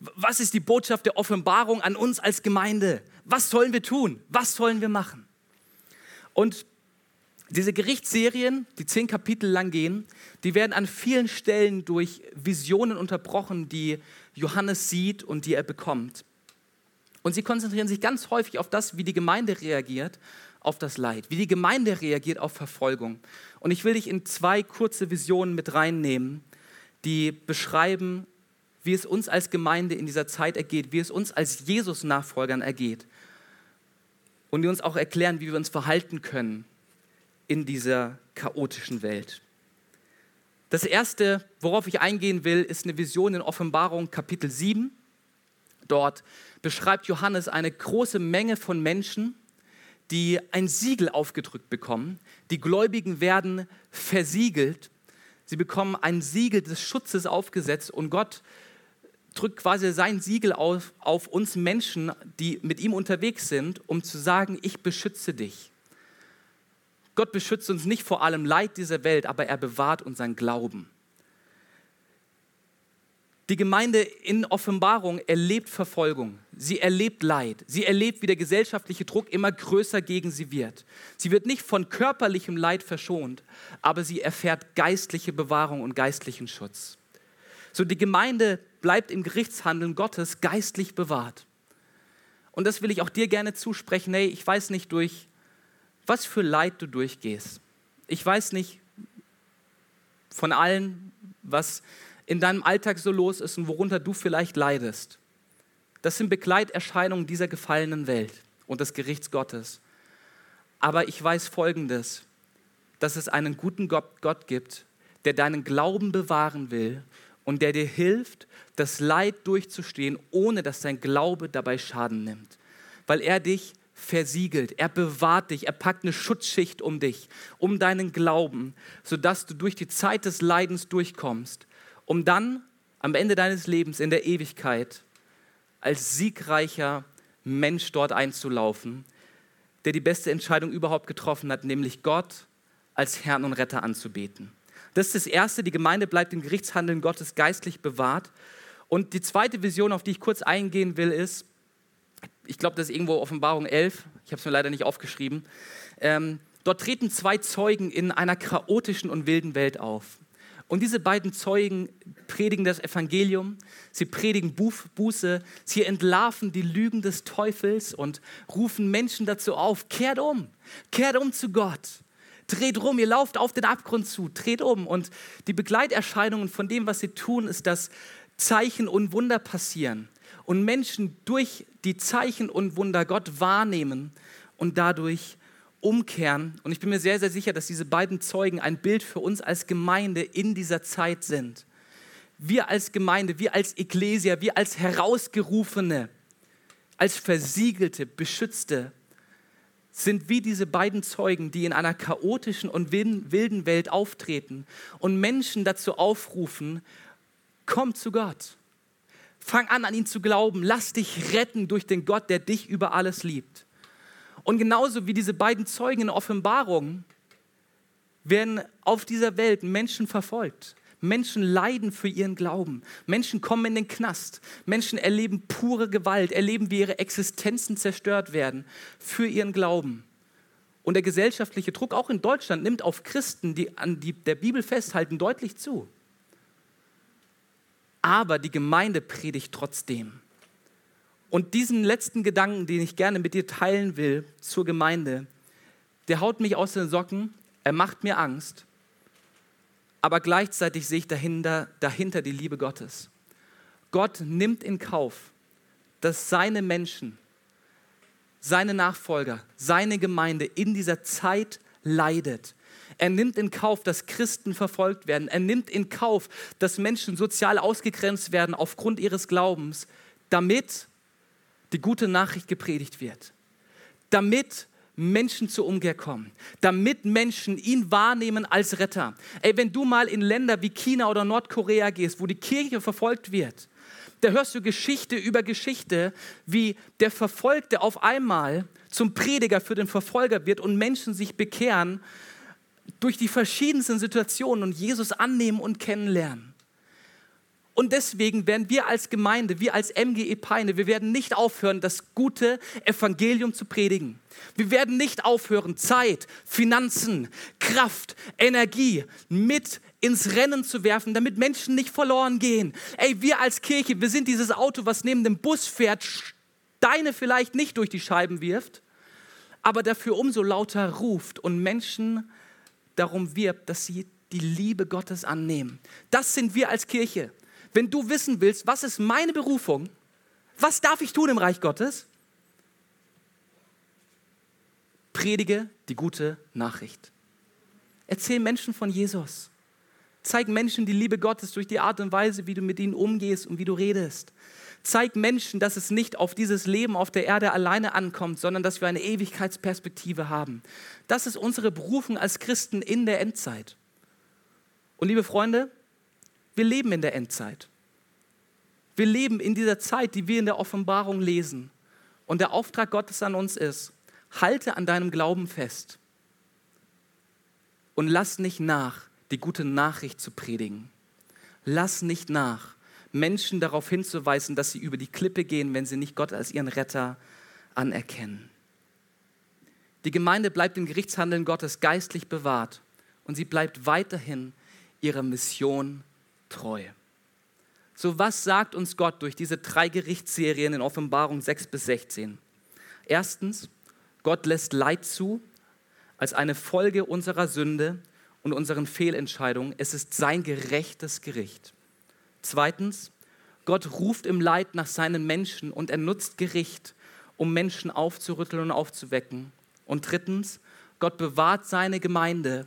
Was ist die Botschaft der Offenbarung an uns als Gemeinde? Was sollen wir tun? Was sollen wir machen? Und diese Gerichtsserien, die zehn Kapitel lang gehen, die werden an vielen Stellen durch Visionen unterbrochen, die Johannes sieht und die er bekommt. Und sie konzentrieren sich ganz häufig auf das, wie die Gemeinde reagiert auf das Leid, wie die Gemeinde reagiert auf Verfolgung. Und ich will dich in zwei kurze Visionen mit reinnehmen, die beschreiben, wie es uns als Gemeinde in dieser Zeit ergeht, wie es uns als Jesus-Nachfolgern ergeht. Und die uns auch erklären, wie wir uns verhalten können in dieser chaotischen Welt. Das erste, worauf ich eingehen will, ist eine Vision in Offenbarung Kapitel 7. Dort beschreibt Johannes eine große Menge von Menschen, die ein Siegel aufgedrückt bekommen. Die Gläubigen werden versiegelt. Sie bekommen ein Siegel des Schutzes aufgesetzt und Gott drückt quasi sein Siegel auf, auf uns Menschen, die mit ihm unterwegs sind, um zu sagen, ich beschütze dich. Gott beschützt uns nicht vor allem Leid dieser Welt, aber er bewahrt unseren Glauben. Die Gemeinde in Offenbarung erlebt Verfolgung, sie erlebt Leid, sie erlebt, wie der gesellschaftliche Druck immer größer gegen sie wird. Sie wird nicht von körperlichem Leid verschont, aber sie erfährt geistliche Bewahrung und geistlichen Schutz. So die Gemeinde bleibt im Gerichtshandeln Gottes geistlich bewahrt. Und das will ich auch dir gerne zusprechen. Hey, ich weiß nicht durch was für Leid du durchgehst. Ich weiß nicht von allen, was in deinem Alltag so los ist und worunter du vielleicht leidest. Das sind Begleiterscheinungen dieser gefallenen Welt und des Gerichts Gottes. Aber ich weiß Folgendes, dass es einen guten Gott gibt, der deinen Glauben bewahren will und der dir hilft, das Leid durchzustehen, ohne dass dein Glaube dabei Schaden nimmt. Weil er dich versiegelt, er bewahrt dich, er packt eine Schutzschicht um dich, um deinen Glauben, sodass du durch die Zeit des Leidens durchkommst, um dann am Ende deines Lebens in der Ewigkeit als siegreicher Mensch dort einzulaufen, der die beste Entscheidung überhaupt getroffen hat, nämlich Gott als Herrn und Retter anzubeten. Das ist das Erste, die Gemeinde bleibt im Gerichtshandeln Gottes geistlich bewahrt. Und die zweite Vision, auf die ich kurz eingehen will, ist, ich glaube, das ist irgendwo Offenbarung 11, ich habe es mir leider nicht aufgeschrieben, ähm, dort treten zwei Zeugen in einer chaotischen und wilden Welt auf. Und diese beiden Zeugen predigen das Evangelium, sie predigen Buße, sie entlarven die Lügen des Teufels und rufen Menschen dazu auf, kehrt um, kehrt um zu Gott, dreht rum, ihr lauft auf den Abgrund zu, dreht um. Und die Begleiterscheinungen von dem, was sie tun, ist, dass Zeichen und Wunder passieren und Menschen durch die Zeichen und Wunder Gott wahrnehmen und dadurch umkehren. Und ich bin mir sehr, sehr sicher, dass diese beiden Zeugen ein Bild für uns als Gemeinde in dieser Zeit sind. Wir als Gemeinde, wir als Ekklesia, wir als Herausgerufene, als Versiegelte, Beschützte, sind wie diese beiden Zeugen, die in einer chaotischen und wilden Welt auftreten und Menschen dazu aufrufen, komm zu Gott. Fang an, an ihn zu glauben. Lass dich retten durch den Gott, der dich über alles liebt. Und genauso wie diese beiden Zeugen in Offenbarung werden auf dieser Welt Menschen verfolgt. Menschen leiden für ihren Glauben. Menschen kommen in den Knast. Menschen erleben pure Gewalt, erleben, wie ihre Existenzen zerstört werden für ihren Glauben. Und der gesellschaftliche Druck, auch in Deutschland, nimmt auf Christen, die an die, der Bibel festhalten, deutlich zu. Aber die Gemeinde predigt trotzdem. Und diesen letzten Gedanken, den ich gerne mit dir teilen will zur Gemeinde, der haut mich aus den Socken, er macht mir Angst, aber gleichzeitig sehe ich dahinter, dahinter die Liebe Gottes. Gott nimmt in Kauf, dass seine Menschen, seine Nachfolger, seine Gemeinde in dieser Zeit leidet. Er nimmt in Kauf, dass Christen verfolgt werden. Er nimmt in Kauf, dass Menschen sozial ausgegrenzt werden aufgrund ihres Glaubens, damit die gute Nachricht gepredigt wird, damit Menschen zur Umkehr kommen, damit Menschen ihn wahrnehmen als Retter. Ey, wenn du mal in Länder wie China oder Nordkorea gehst, wo die Kirche verfolgt wird, da hörst du Geschichte über Geschichte, wie der Verfolgte auf einmal zum Prediger für den Verfolger wird und Menschen sich bekehren durch die verschiedensten Situationen und Jesus annehmen und kennenlernen. Und deswegen werden wir als Gemeinde, wir als MGE Peine, wir werden nicht aufhören, das gute Evangelium zu predigen. Wir werden nicht aufhören, Zeit, Finanzen, Kraft, Energie mit ins Rennen zu werfen, damit Menschen nicht verloren gehen. Ey, wir als Kirche, wir sind dieses Auto, was neben dem Bus fährt, Steine vielleicht nicht durch die Scheiben wirft, aber dafür umso lauter ruft und Menschen darum wirbt, dass sie die Liebe Gottes annehmen. Das sind wir als Kirche wenn du wissen willst, was ist meine Berufung, was darf ich tun im Reich Gottes? Predige die gute Nachricht. Erzähl Menschen von Jesus. Zeig Menschen die Liebe Gottes durch die Art und Weise, wie du mit ihnen umgehst und wie du redest. Zeig Menschen, dass es nicht auf dieses Leben auf der Erde alleine ankommt, sondern dass wir eine Ewigkeitsperspektive haben. Das ist unsere Berufung als Christen in der Endzeit. Und liebe Freunde, wir leben in der Endzeit. Wir leben in dieser Zeit, die wir in der Offenbarung lesen. Und der Auftrag Gottes an uns ist, halte an deinem Glauben fest und lass nicht nach, die gute Nachricht zu predigen. Lass nicht nach, Menschen darauf hinzuweisen, dass sie über die Klippe gehen, wenn sie nicht Gott als ihren Retter anerkennen. Die Gemeinde bleibt im Gerichtshandeln Gottes geistlich bewahrt und sie bleibt weiterhin ihrer Mission treu. So was sagt uns Gott durch diese drei Gerichtsserien in Offenbarung 6 bis 16? Erstens, Gott lässt Leid zu, als eine Folge unserer Sünde und unseren Fehlentscheidungen. Es ist sein gerechtes Gericht. Zweitens, Gott ruft im Leid nach seinen Menschen und er nutzt Gericht, um Menschen aufzurütteln und aufzuwecken. Und drittens, Gott bewahrt seine Gemeinde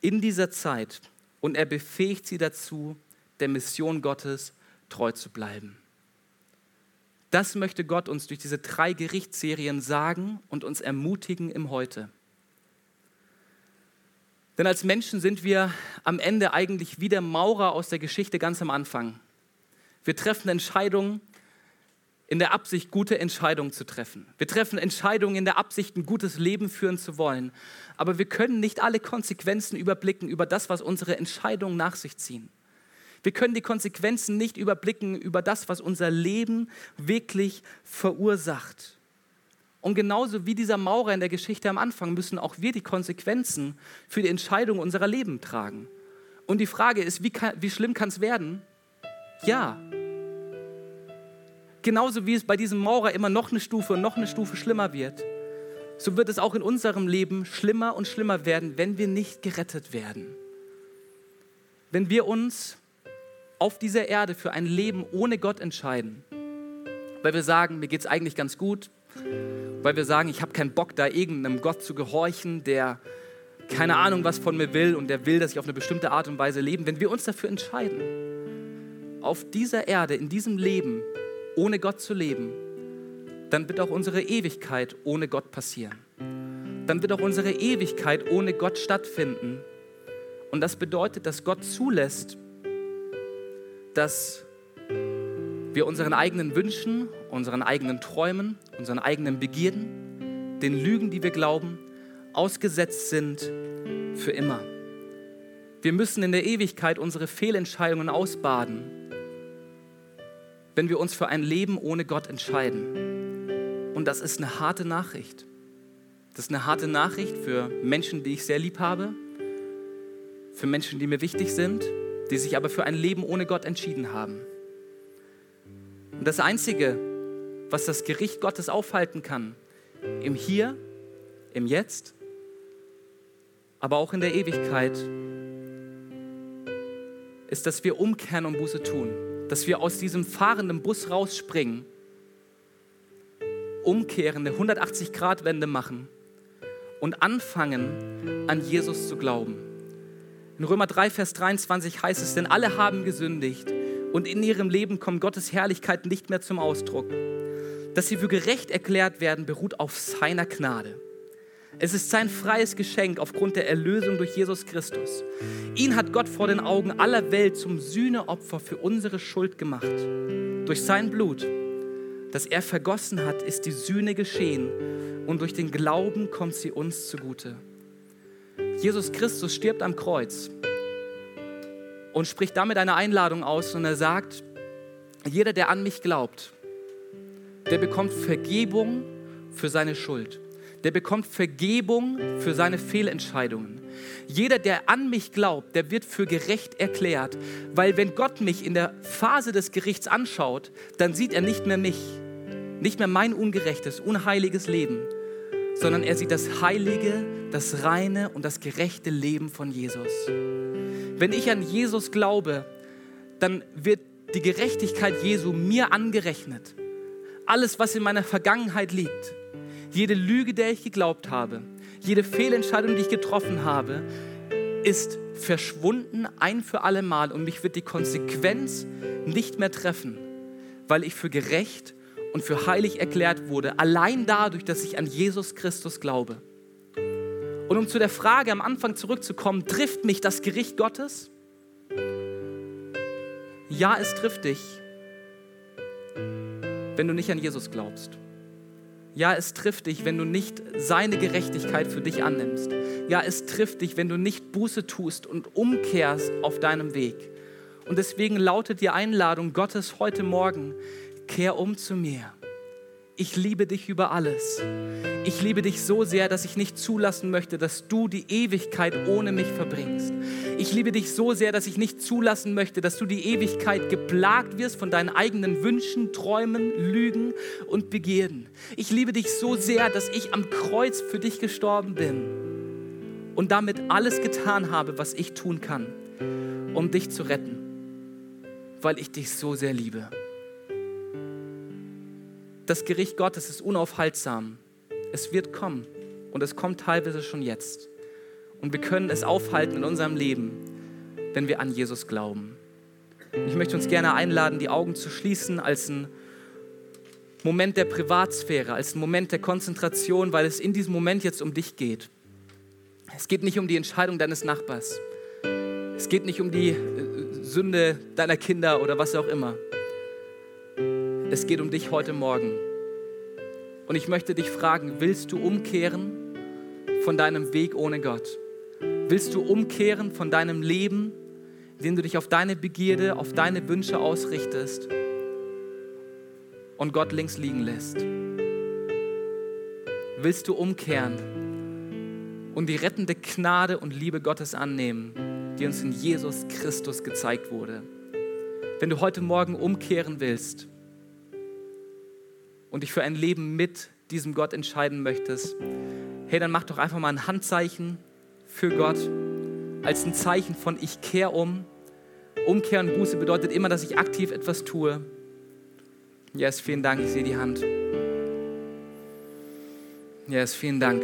in dieser Zeit und er befähigt sie dazu, der Mission Gottes treu zu bleiben. Das möchte Gott uns durch diese drei Gerichtsserien sagen und uns ermutigen im Heute. Denn als Menschen sind wir am Ende eigentlich wie der Maurer aus der Geschichte ganz am Anfang. Wir treffen Entscheidungen in der Absicht, gute Entscheidungen zu treffen. Wir treffen Entscheidungen in der Absicht, ein gutes Leben führen zu wollen. Aber wir können nicht alle Konsequenzen überblicken über das, was unsere Entscheidungen nach sich ziehen. Wir können die Konsequenzen nicht überblicken über das, was unser Leben wirklich verursacht. Und genauso wie dieser Maurer in der Geschichte am Anfang müssen auch wir die Konsequenzen für die Entscheidung unserer Leben tragen. Und die Frage ist, wie, kann, wie schlimm kann es werden? Ja. Genauso wie es bei diesem Maurer immer noch eine Stufe und noch eine Stufe schlimmer wird, so wird es auch in unserem Leben schlimmer und schlimmer werden, wenn wir nicht gerettet werden. Wenn wir uns auf dieser Erde für ein Leben ohne Gott entscheiden, weil wir sagen, mir geht es eigentlich ganz gut, weil wir sagen, ich habe keinen Bock, da irgendeinem Gott zu gehorchen, der keine Ahnung was von mir will und der will, dass ich auf eine bestimmte Art und Weise lebe. Wenn wir uns dafür entscheiden, auf dieser Erde, in diesem Leben, ohne Gott zu leben, dann wird auch unsere Ewigkeit ohne Gott passieren. Dann wird auch unsere Ewigkeit ohne Gott stattfinden. Und das bedeutet, dass Gott zulässt, dass wir unseren eigenen Wünschen, unseren eigenen Träumen, unseren eigenen Begierden, den Lügen, die wir glauben, ausgesetzt sind für immer. Wir müssen in der Ewigkeit unsere Fehlentscheidungen ausbaden, wenn wir uns für ein Leben ohne Gott entscheiden. Und das ist eine harte Nachricht. Das ist eine harte Nachricht für Menschen, die ich sehr lieb habe, für Menschen, die mir wichtig sind, die sich aber für ein Leben ohne Gott entschieden haben. Und das Einzige, was das Gericht Gottes aufhalten kann, im Hier, im Jetzt, aber auch in der Ewigkeit, ist, dass wir umkehren und Buße tun, dass wir aus diesem fahrenden Bus rausspringen, umkehren, eine 180-Grad-Wende machen und anfangen, an Jesus zu glauben. In Römer 3, Vers 23 heißt es, denn alle haben gesündigt und in ihrem Leben kommt Gottes Herrlichkeit nicht mehr zum Ausdruck. Dass sie für gerecht erklärt werden, beruht auf seiner Gnade. Es ist sein freies Geschenk aufgrund der Erlösung durch Jesus Christus. Ihn hat Gott vor den Augen aller Welt zum Sühneopfer für unsere Schuld gemacht. Durch sein Blut, das er vergossen hat, ist die Sühne geschehen und durch den Glauben kommt sie uns zugute. Jesus Christus stirbt am Kreuz und spricht damit eine Einladung aus und er sagt, jeder, der an mich glaubt, der bekommt Vergebung für seine Schuld. Der bekommt Vergebung für seine Fehlentscheidungen. Jeder, der an mich glaubt, der wird für gerecht erklärt, weil wenn Gott mich in der Phase des Gerichts anschaut, dann sieht er nicht mehr mich, nicht mehr mein ungerechtes, unheiliges Leben, sondern er sieht das heilige, das reine und das gerechte Leben von Jesus. Wenn ich an Jesus glaube, dann wird die Gerechtigkeit Jesu mir angerechnet. Alles, was in meiner Vergangenheit liegt, jede Lüge, der ich geglaubt habe, jede Fehlentscheidung, die ich getroffen habe, ist verschwunden ein für alle Mal und mich wird die Konsequenz nicht mehr treffen, weil ich für gerecht und für heilig erklärt wurde, allein dadurch, dass ich an Jesus Christus glaube. Und um zu der Frage am Anfang zurückzukommen, trifft mich das Gericht Gottes? Ja, es trifft dich, wenn du nicht an Jesus glaubst. Ja, es trifft dich, wenn du nicht seine Gerechtigkeit für dich annimmst. Ja, es trifft dich, wenn du nicht Buße tust und umkehrst auf deinem Weg. Und deswegen lautet die Einladung Gottes heute Morgen, kehr um zu mir. Ich liebe dich über alles. Ich liebe dich so sehr, dass ich nicht zulassen möchte, dass du die Ewigkeit ohne mich verbringst. Ich liebe dich so sehr, dass ich nicht zulassen möchte, dass du die Ewigkeit geplagt wirst von deinen eigenen Wünschen, Träumen, Lügen und Begierden. Ich liebe dich so sehr, dass ich am Kreuz für dich gestorben bin und damit alles getan habe, was ich tun kann, um dich zu retten, weil ich dich so sehr liebe das Gericht Gottes ist unaufhaltsam. Es wird kommen und es kommt teilweise schon jetzt. Und wir können es aufhalten in unserem Leben, wenn wir an Jesus glauben. Ich möchte uns gerne einladen, die Augen zu schließen als ein Moment der Privatsphäre, als ein Moment der Konzentration, weil es in diesem Moment jetzt um dich geht. Es geht nicht um die Entscheidung deines Nachbars. Es geht nicht um die äh, Sünde deiner Kinder oder was auch immer. Es geht um dich heute Morgen. Und ich möchte dich fragen, willst du umkehren von deinem Weg ohne Gott? Willst du umkehren von deinem Leben, indem du dich auf deine Begierde, auf deine Wünsche ausrichtest und Gott links liegen lässt? Willst du umkehren und die rettende Gnade und Liebe Gottes annehmen, die uns in Jesus Christus gezeigt wurde? Wenn du heute Morgen umkehren willst, und dich für ein Leben mit diesem Gott entscheiden möchtest, hey, dann mach doch einfach mal ein Handzeichen für Gott als ein Zeichen von ich kehre um. Umkehren, Buße bedeutet immer, dass ich aktiv etwas tue. Yes, vielen Dank, ich sehe die Hand. Yes, vielen Dank.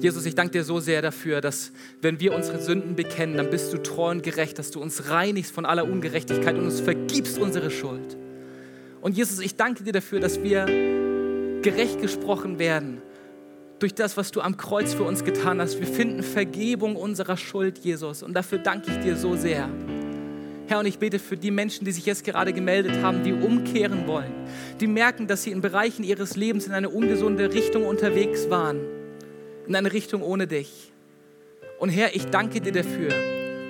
Jesus, ich danke dir so sehr dafür, dass wenn wir unsere Sünden bekennen, dann bist du treu und gerecht, dass du uns reinigst von aller Ungerechtigkeit und uns vergibst unsere Schuld. Und Jesus, ich danke dir dafür, dass wir gerecht gesprochen werden durch das, was du am Kreuz für uns getan hast. Wir finden Vergebung unserer Schuld, Jesus. Und dafür danke ich dir so sehr. Herr, und ich bete für die Menschen, die sich jetzt gerade gemeldet haben, die umkehren wollen, die merken, dass sie in Bereichen ihres Lebens in eine ungesunde Richtung unterwegs waren, in eine Richtung ohne dich. Und Herr, ich danke dir dafür,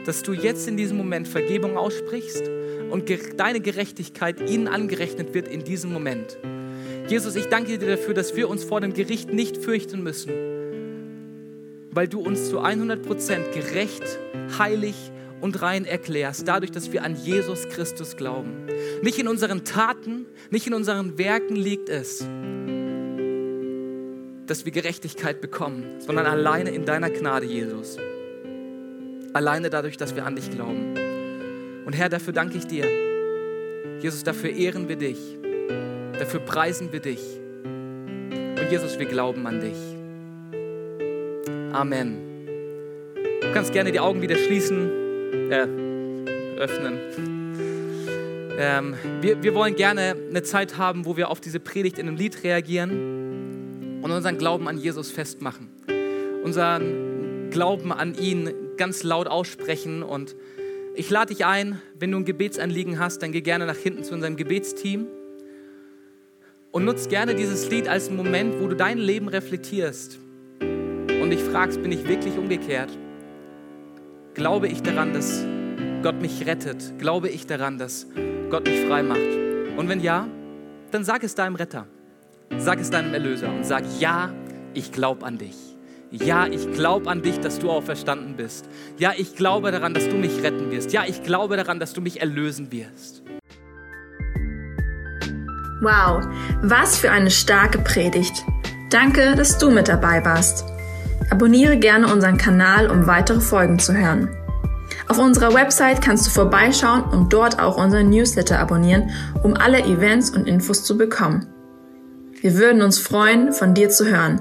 dass du jetzt in diesem Moment Vergebung aussprichst und deine Gerechtigkeit ihnen angerechnet wird in diesem Moment. Jesus, ich danke dir dafür, dass wir uns vor dem Gericht nicht fürchten müssen, weil du uns zu 100% gerecht, heilig und rein erklärst, dadurch, dass wir an Jesus Christus glauben. Nicht in unseren Taten, nicht in unseren Werken liegt es, dass wir Gerechtigkeit bekommen, sondern alleine in deiner Gnade, Jesus. Alleine dadurch, dass wir an dich glauben. Und Herr, dafür danke ich dir. Jesus, dafür ehren wir dich. Dafür preisen wir dich. Und Jesus, wir glauben an dich. Amen. Du kannst gerne die Augen wieder schließen, äh, öffnen. Ähm, wir, wir wollen gerne eine Zeit haben, wo wir auf diese Predigt in einem Lied reagieren und unseren Glauben an Jesus festmachen. Unseren Glauben an ihn ganz laut aussprechen und ich lade dich ein, wenn du ein Gebetsanliegen hast, dann geh gerne nach hinten zu unserem Gebetsteam und nutz gerne dieses Lied als Moment, wo du dein Leben reflektierst und dich fragst, bin ich wirklich umgekehrt? Glaube ich daran, dass Gott mich rettet? Glaube ich daran, dass Gott mich frei macht? Und wenn ja, dann sag es deinem Retter, sag es deinem Erlöser und sag, ja, ich glaube an dich ja, ich glaube an dich, dass du auferstanden bist. Ja, ich glaube daran, dass du mich retten wirst. Ja, ich glaube daran, dass du mich erlösen wirst. Wow, was für eine starke Predigt. Danke, dass du mit dabei warst. Abonniere gerne unseren Kanal, um weitere Folgen zu hören. Auf unserer Website kannst du vorbeischauen und dort auch unseren Newsletter abonnieren, um alle Events und Infos zu bekommen. Wir würden uns freuen, von dir zu hören.